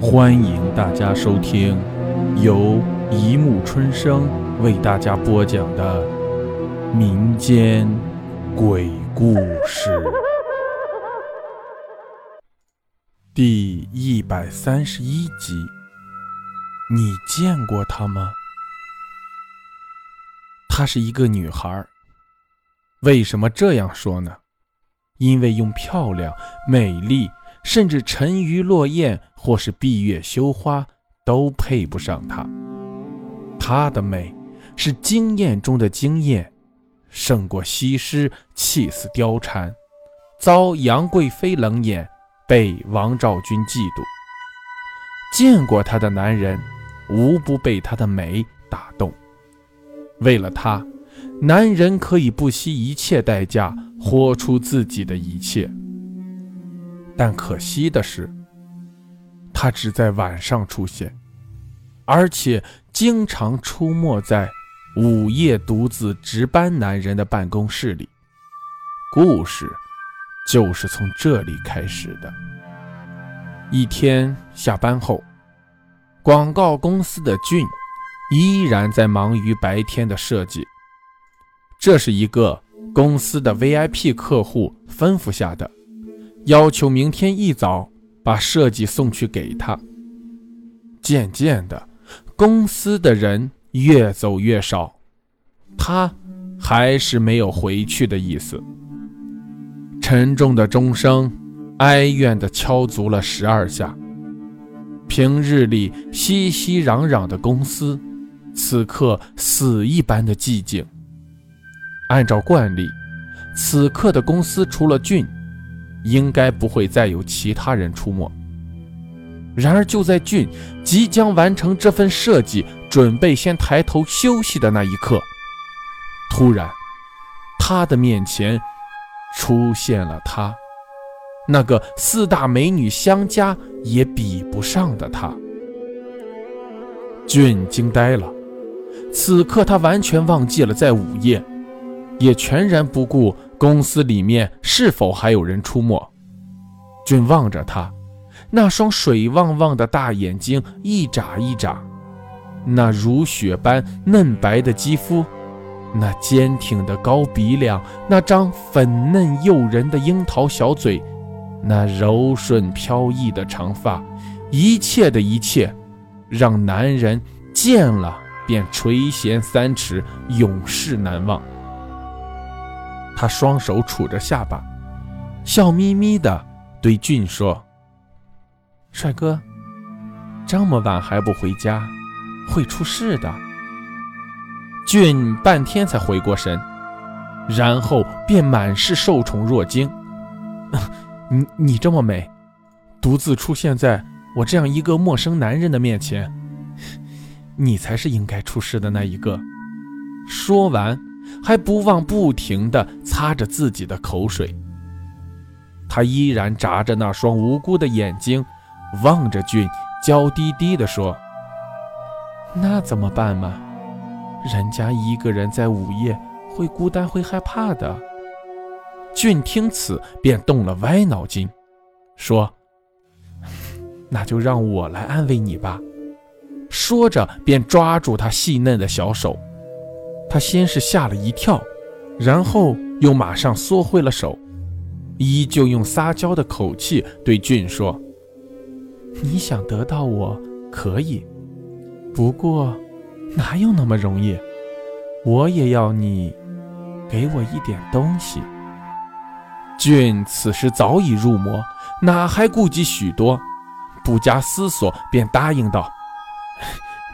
欢迎大家收听由一木春生为大家播讲的民间鬼故事第一百三十一集。你见过她吗？她是一个女孩。为什么这样说呢？因为用漂亮、美丽。甚至沉鱼落雁或是闭月羞花都配不上她。她的美是惊艳中的惊艳，胜过西施气死貂蝉，遭杨贵妃冷眼，被王昭君嫉妒。见过她的男人，无不被她的美打动。为了她，男人可以不惜一切代价豁出自己的一切。但可惜的是，他只在晚上出现，而且经常出没在午夜独自值班男人的办公室里。故事就是从这里开始的。一天下班后，广告公司的俊依然在忙于白天的设计。这是一个公司的 VIP 客户吩咐下的。要求明天一早把设计送去给他。渐渐的，公司的人越走越少，他还是没有回去的意思。沉重的钟声哀怨地敲足了十二下。平日里熙熙攘攘的公司，此刻死一般的寂静。按照惯例，此刻的公司除了俊。应该不会再有其他人出没。然而，就在俊即将完成这份设计，准备先抬头休息的那一刻，突然，他的面前出现了他，那个四大美女相加也比不上的他。俊惊呆了，此刻他完全忘记了在午夜，也全然不顾。公司里面是否还有人出没？俊望着他，那双水汪汪的大眼睛一眨一眨，那如雪般嫩白的肌肤，那坚挺的高鼻梁，那张粉嫩诱人的樱桃小嘴，那柔顺飘逸的长发，一切的一切，让男人见了便垂涎三尺，永世难忘。他双手杵着下巴，笑眯眯地对俊说：“帅哥，这么晚还不回家，会出事的。”俊半天才回过神，然后便满是受宠若惊：“ 你你这么美，独自出现在我这样一个陌生男人的面前，你才是应该出事的那一个。”说完。还不忘不停地擦着自己的口水。他依然眨着那双无辜的眼睛，望着俊，娇滴滴地说：“那怎么办嘛？人家一个人在午夜会孤单，会害怕的。”俊听此便动了歪脑筋，说：“那就让我来安慰你吧。”说着便抓住他细嫩的小手。他先是吓了一跳，然后又马上缩回了手，依旧用撒娇的口气对俊说：“你想得到我可以，不过哪有那么容易？我也要你给我一点东西。”俊此时早已入魔，哪还顾及许多，不加思索便答应道：“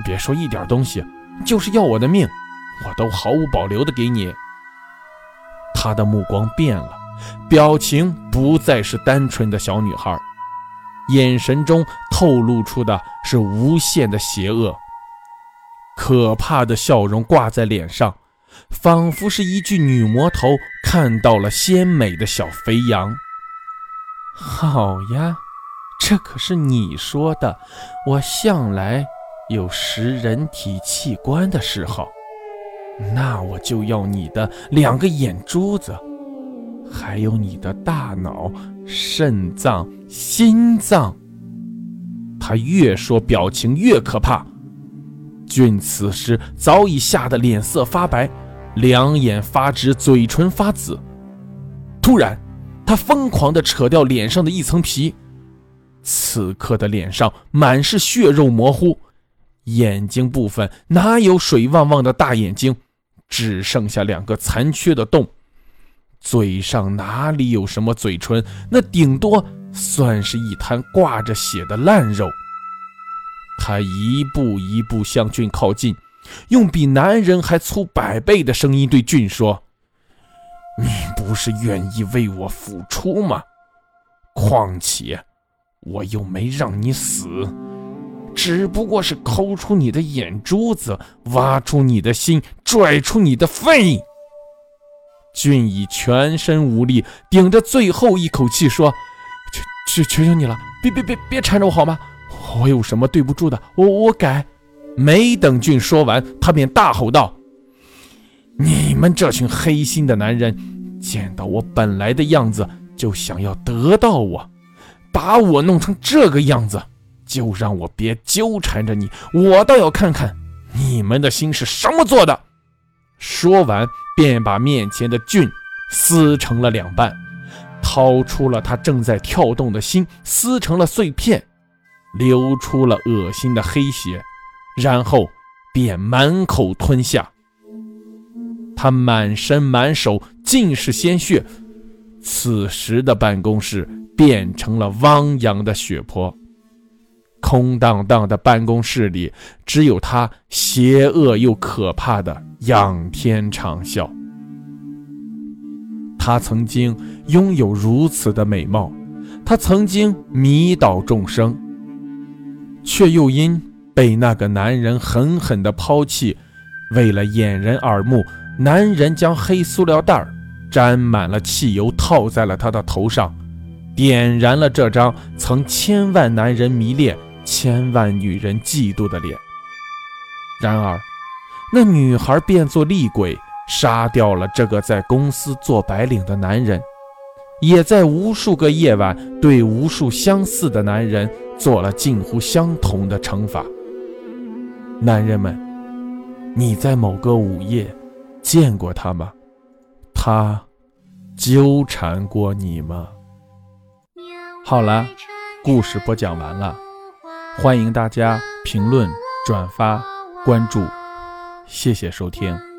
别说一点东西，就是要我的命。”我都毫无保留的给你。他的目光变了，表情不再是单纯的小女孩，眼神中透露出的是无限的邪恶，可怕的笑容挂在脸上，仿佛是一具女魔头看到了鲜美的小肥羊。好呀，这可是你说的，我向来有食人体器官的嗜好。那我就要你的两个眼珠子，还有你的大脑、肾脏、心脏。他越说，表情越可怕。俊此时早已吓得脸色发白，两眼发直，嘴唇发紫。突然，他疯狂地扯掉脸上的一层皮，此刻的脸上满是血肉模糊，眼睛部分哪有水汪汪的大眼睛，只剩下两个残缺的洞。嘴上哪里有什么嘴唇，那顶多算是一滩挂着血的烂肉。他一步一步向俊靠近，用比男人还粗百倍的声音对俊说。你不是愿意为我付出吗？况且我又没让你死，只不过是抠出你的眼珠子，挖出你的心，拽出你的肺。俊以全身无力顶着最后一口气说：“求求求求你了，别别别别缠着我好吗？我有什么对不住的？我我改。”没等俊说完，他便大吼道。你们这群黑心的男人，见到我本来的样子就想要得到我，把我弄成这个样子，就让我别纠缠着你。我倒要看看你们的心是什么做的。说完，便把面前的俊撕成了两半，掏出了他正在跳动的心，撕成了碎片，流出了恶心的黑血，然后便满口吞下。他满身满手尽是鲜血，此时的办公室变成了汪洋的血泊，空荡荡的办公室里只有他邪恶又可怕的仰天长啸。他曾经拥有如此的美貌，他曾经迷倒众生，却又因被那个男人狠狠地抛弃，为了掩人耳目。男人将黑塑料袋沾满了汽油，套在了他的头上，点燃了这张曾千万男人迷恋、千万女人嫉妒的脸。然而，那女孩变作厉鬼，杀掉了这个在公司做白领的男人，也在无数个夜晚对无数相似的男人做了近乎相同的惩罚。男人们，你在某个午夜。见过他吗？他纠缠过你吗？好了，故事播讲完了，欢迎大家评论、转发、关注，谢谢收听。